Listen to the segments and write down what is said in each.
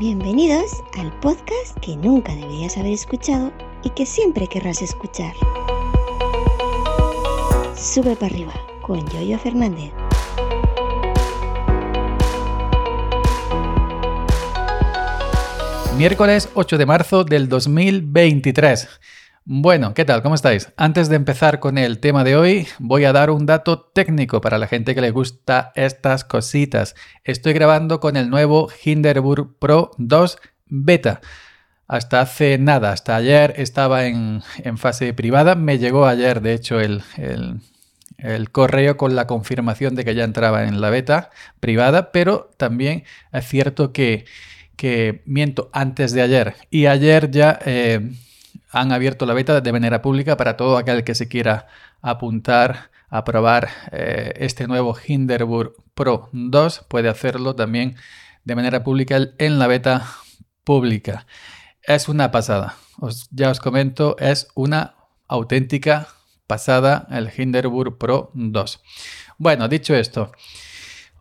Bienvenidos al podcast que nunca deberías haber escuchado y que siempre querrás escuchar. Sube para arriba con Yoyo Fernández. Miércoles 8 de marzo del 2023. Bueno, ¿qué tal? ¿Cómo estáis? Antes de empezar con el tema de hoy, voy a dar un dato técnico para la gente que le gusta estas cositas. Estoy grabando con el nuevo Hinderburg Pro 2 Beta. Hasta hace nada, hasta ayer estaba en, fase privada. Me llegó ayer, de hecho, el, correo con la confirmación de que ya entraba en la beta privada, pero también es cierto que, que miento antes de ayer. Y ayer ya... Eh, han abierto la beta de manera pública para todo aquel que se quiera apuntar a probar eh, este nuevo Hinderburg Pro 2. Puede hacerlo también de manera pública en la beta pública. Es una pasada. ya os comento, es una auténtica pasada el Hinderburg Pro 2. Bueno, dicho esto,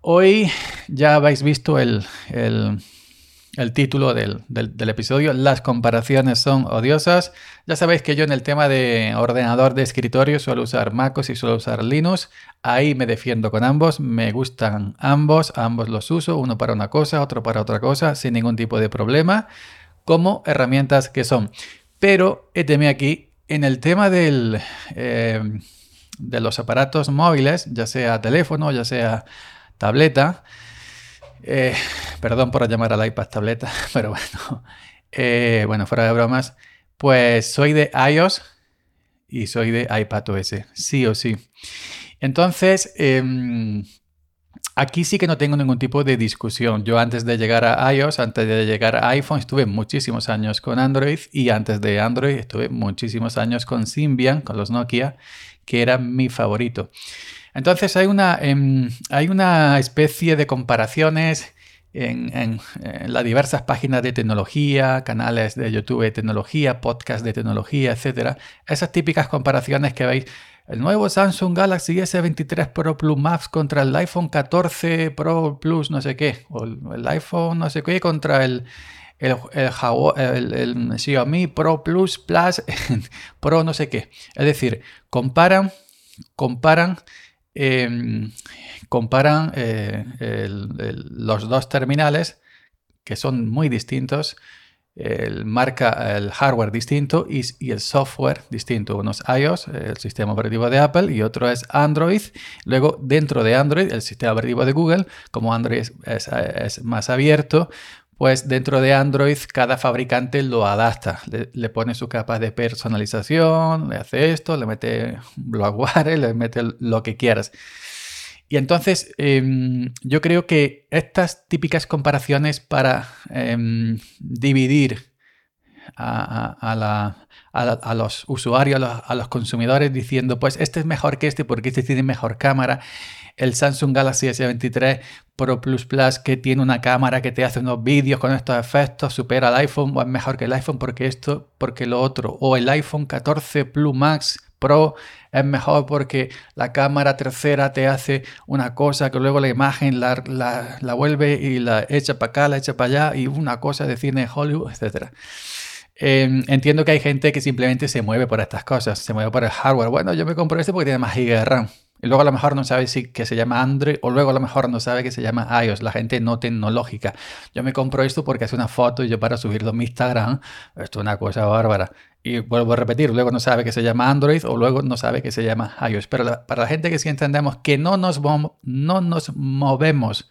hoy ya habéis visto el el título del, episodio. Las comparaciones son odiosas. Ya sabéis que yo en el tema de ordenador de escritorio suelo usar MacOS y suelo usar Linux. Ahí me defiendo con ambos. Me gustan ambos. Ambos los uso. Uno para una cosa, otro para otra cosa, sin ningún tipo de problema. Como herramientas que son. Pero teme aquí en el tema del, eh, de los aparatos móviles, ya sea teléfono, ya sea tableta. Eh, perdón por llamar al iPad tableta, pero bueno. Eh, bueno, fuera de bromas. Pues soy de iOS y soy de iPadOS, sí o sí. Entonces, em, aquí sí que no tengo ningún tipo de discusión. Yo antes de llegar a iOS, antes de llegar a iPhone, estuve muchísimos años con Android y antes de Android estuve muchísimos años con Symbian, con los Nokia, que era mi favorito. Entonces hay una, em, hay una especie de comparaciones en, las diversas páginas de tecnología, canales de YouTube de tecnología, podcast de tecnología, etc. Esas típicas comparaciones que veis. El nuevo Samsung Galaxy S23 Pro Plus Max contra el iPhone 14 Pro Plus no sé qué. O el iPhone no sé qué contra el, el, el, el, Xiaomi Pro Plus Plus Pro no sé qué. Es decir, comparan, comparan Em, comparan eh, los dos terminales que son muy distintos, el marca el hardware distinto y, el software distinto. Uno es iOS, el sistema operativo de Apple, y otro es Android. Luego, dentro de Android, el sistema operativo de Google, como Android es más abierto, pues dentro de Android cada fabricante lo adapta, le, pone su capa de personalización, le hace esto, le mete bloatware, le mete lo que quieras. Y entonces em, yo creo que estas típicas comparaciones para em, dividir a, los usuarios, a los, consumidores, diciendo, pues este es mejor que este porque este tiene mejor cámara, el Samsung Galaxy S23 Pro Plus Plus que tiene una cámara que te hace unos vídeos con estos efectos, supera al iPhone o es mejor que el iPhone porque esto, porque lo otro. O el iPhone 14 Plus Max Pro es mejor porque la cámara tercera te hace una cosa que luego la imagen la, vuelve y la echa para acá, la echa para allá y una cosa de cine Hollywood, etc. Em, entiendo que hay gente que simplemente se mueve por estas cosas, se mueve por el hardware. Bueno, yo me compro este porque tiene más giga de RAM. Y luego a lo mejor no sabe si que se llama Android o luego a lo mejor no sabe que se llama iOS, la gente no tecnológica. Yo me compro esto porque hace una foto y yo para subirlo a mi Instagram, esto es una cosa bárbara. Y vuelvo a repetir, luego no sabe que se llama Android o luego no sabe que se llama iOS. Pero para la gente que sí entendemos que no nos, no nos movemos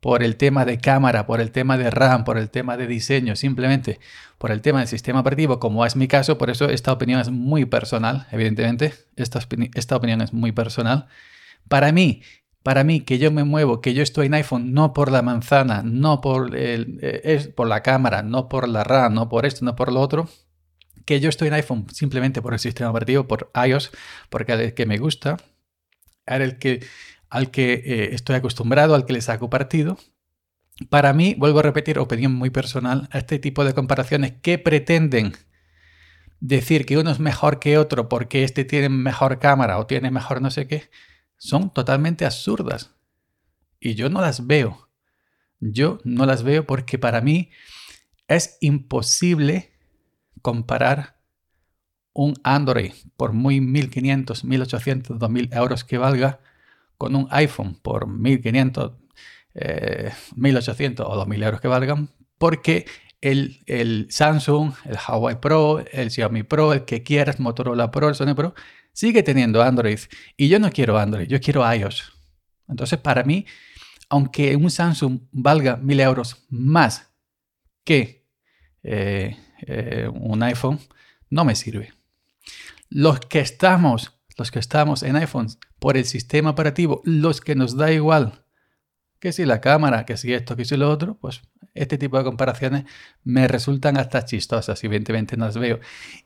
por el tema de cámara, por el tema de RAM, por el tema de diseño, simplemente por el tema del sistema operativo, como es mi caso, por eso esta opinión es muy personal, evidentemente, esta, esta opinión es muy personal. Para mí, para mí, que yo me muevo, que yo estoy en iPhone, no por la manzana, no por, el, eh, es por la cámara, no por la RAM, no por esto, no por lo otro, que yo estoy en iPhone simplemente por el sistema operativo, por iOS, porque es el que me gusta, era el que al que eh, estoy acostumbrado, al que le saco partido. Para mí, vuelvo a repetir, opinión muy personal, este tipo de comparaciones que pretenden decir que uno es mejor que otro porque este tiene mejor cámara o tiene mejor no sé qué, son totalmente absurdas. Y yo no las veo. Yo no las veo porque para mí es imposible comparar un Android por muy 1500, 1800, 2000 euros que valga con un iPhone por 1500, 1800 eh, o 2000 euros que valgan, porque el, el, Samsung, el Huawei Pro, el Xiaomi Pro, el que quieras, Motorola Pro, el Sony Pro, sigue teniendo Android. Y yo no quiero Android, yo quiero iOS. Entonces, para mí, aunque un Samsung valga 1000 euros más que eh, eh, un iPhone, no me sirve. Los que estamos, los que estamos en iPhones por el sistema operativo, los que nos da igual que si la cámara, que si esto, que si lo otro, pues este tipo de comparaciones me resultan hasta chistosas, evidentemente no las veo.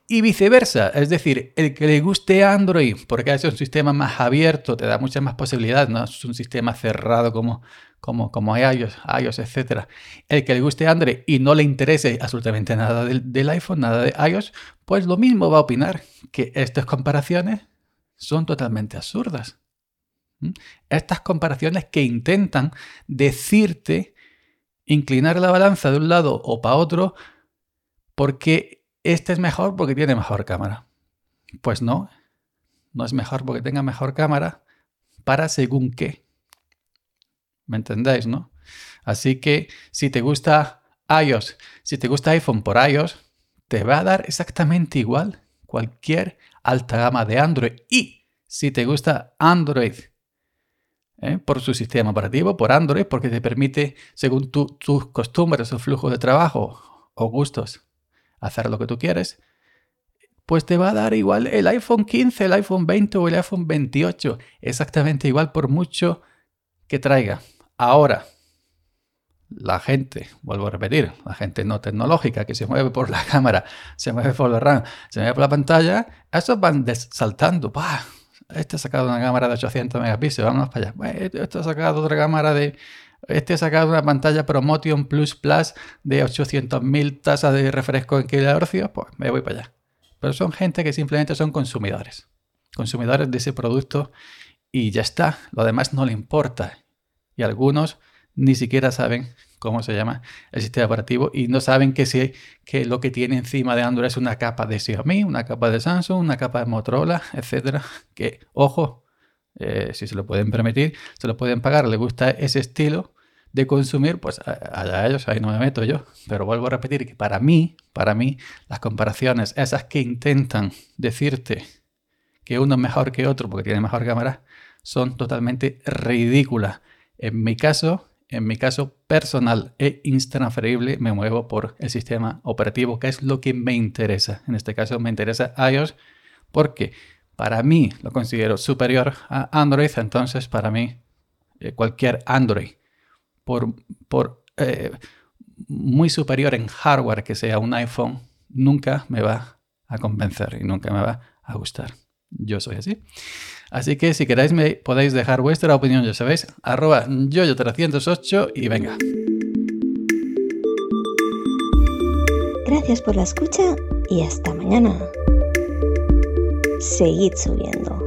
Y viceversa, es decir, el que le guste Android, porque es un sistema más abierto, te da muchas más posibilidades, no es un sistema cerrado como, como, como iOS, iOS, etc. El que le guste Android y no le interese absolutamente nada del, del iPhone, nada de iOS, pues lo mismo va a opinar, que estas comparaciones son totalmente absurdas. ¿Mm? Estas comparaciones que intentan decirte, inclinar la balanza de un lado o para otro, porque este es mejor porque tiene mejor cámara. Pues no, no es mejor porque tenga mejor cámara para según qué. ¿Me entendéis, no? Así que si te gusta iOS, si te gusta iPhone por iOS, te va a dar exactamente igual cualquier alta gama de Android. Y si te gusta Android ¿eh? por su sistema operativo, por Android, porque te permite, según tus costumbres o flujo de trabajo o gustos, hacer lo que tú quieres, pues te va a dar igual el iPhone 15, el iPhone 20 o el iPhone 28, exactamente igual por mucho que traiga. Ahora, la gente, vuelvo a repetir, la gente no tecnológica que se mueve por la cámara, se mueve por la RAM, se mueve por la pantalla, esos van saltando. ¡Pah! Este ha sacado una cámara de 800 megapíxeles, vámonos para allá. Este ha sacado otra cámara de... Este ha sacado una pantalla Promotion Plus Plus de 800.000 tasas de refresco en kilohercios, pues me voy para allá. Pero son gente que simplemente son consumidores. Consumidores de ese producto y ya está. Lo demás no le importa. Y algunos ni siquiera saben cómo se llama el sistema operativo y no saben que, si, que lo que tiene encima de Android es una capa de Xiaomi, una capa de Samsung, una capa de Motorola, etcétera. Que, ojo, eh, si se lo pueden permitir, se lo pueden pagar, les gusta ese estilo de consumir, pues allá ellos, ahí no me meto yo. Pero vuelvo a repetir que para mí, para mí, las comparaciones, esas que intentan decirte que uno es mejor que otro porque tiene mejor cámara, son totalmente ridículas. En mi caso, en mi caso personal e intransferible, me muevo por el sistema operativo, que es lo que me interesa. En este caso me interesa iOS porque para mí lo considero superior a Android, entonces para mí eh, cualquier Android por, eh, muy superior en hardware que sea un iPhone, nunca me va a convencer y nunca me va a gustar. Yo soy así. Así que si queréis me podéis dejar vuestra opinión, ya sabéis, arroba yoyo308 y venga. Gracias por la escucha y hasta mañana. Seguid subiendo.